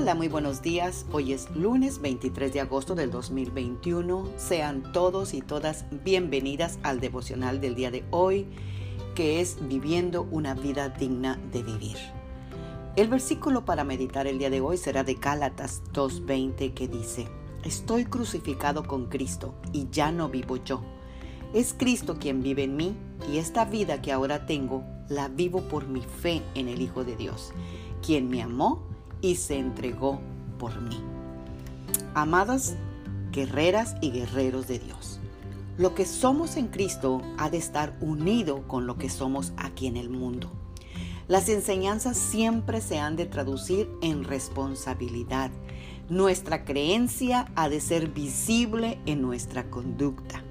Hola, muy buenos días. Hoy es lunes 23 de agosto del 2021. Sean todos y todas bienvenidas al devocional del día de hoy, que es viviendo una vida digna de vivir. El versículo para meditar el día de hoy será de Gálatas 2.20 que dice, Estoy crucificado con Cristo y ya no vivo yo. Es Cristo quien vive en mí y esta vida que ahora tengo la vivo por mi fe en el Hijo de Dios, quien me amó y se entregó por mí. Amadas guerreras y guerreros de Dios, lo que somos en Cristo ha de estar unido con lo que somos aquí en el mundo. Las enseñanzas siempre se han de traducir en responsabilidad. Nuestra creencia ha de ser visible en nuestra conducta.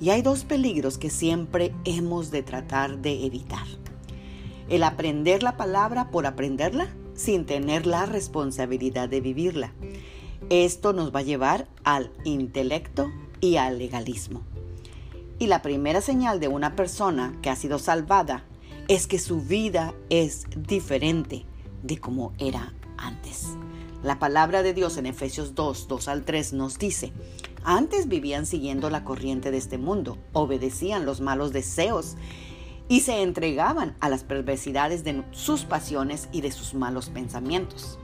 Y hay dos peligros que siempre hemos de tratar de evitar. El aprender la palabra por aprenderla sin tener la responsabilidad de vivirla. Esto nos va a llevar al intelecto y al legalismo. Y la primera señal de una persona que ha sido salvada es que su vida es diferente de como era antes. La palabra de Dios en Efesios 2, 2 al 3 nos dice, antes vivían siguiendo la corriente de este mundo, obedecían los malos deseos y se entregaban a las perversidades de sus pasiones y de sus malos pensamientos.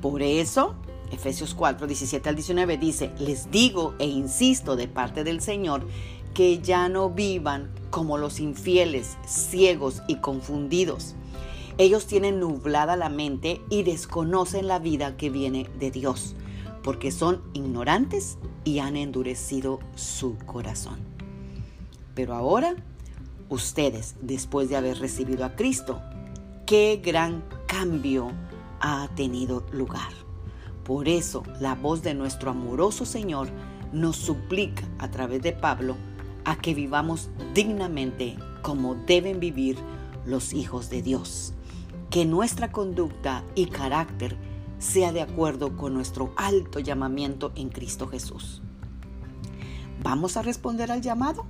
Por eso, Efesios 4, 17 al 19 dice, les digo e insisto de parte del Señor que ya no vivan como los infieles, ciegos y confundidos. Ellos tienen nublada la mente y desconocen la vida que viene de Dios, porque son ignorantes y han endurecido su corazón. Pero ahora ustedes después de haber recibido a Cristo, qué gran cambio ha tenido lugar. Por eso la voz de nuestro amoroso Señor nos suplica a través de Pablo a que vivamos dignamente como deben vivir los hijos de Dios. Que nuestra conducta y carácter sea de acuerdo con nuestro alto llamamiento en Cristo Jesús. ¿Vamos a responder al llamado?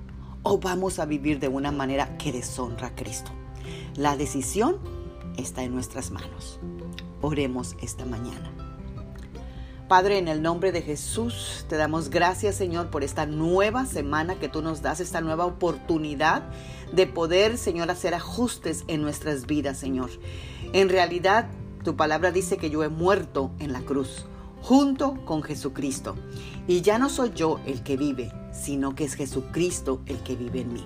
O vamos a vivir de una manera que deshonra a Cristo. La decisión está en nuestras manos. Oremos esta mañana. Padre, en el nombre de Jesús, te damos gracias, Señor, por esta nueva semana que tú nos das, esta nueva oportunidad de poder, Señor, hacer ajustes en nuestras vidas, Señor. En realidad, tu palabra dice que yo he muerto en la cruz junto con Jesucristo. Y ya no soy yo el que vive, sino que es Jesucristo el que vive en mí.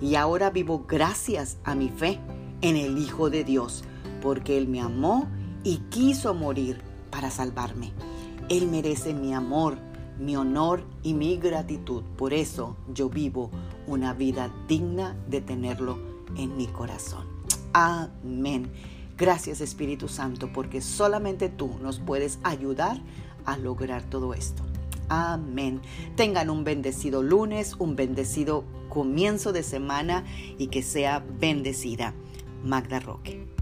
Y ahora vivo gracias a mi fe en el Hijo de Dios, porque Él me amó y quiso morir para salvarme. Él merece mi amor, mi honor y mi gratitud. Por eso yo vivo una vida digna de tenerlo en mi corazón. Amén. Gracias Espíritu Santo, porque solamente tú nos puedes ayudar a lograr todo esto. Amén. Tengan un bendecido lunes, un bendecido comienzo de semana y que sea bendecida. Magda Roque.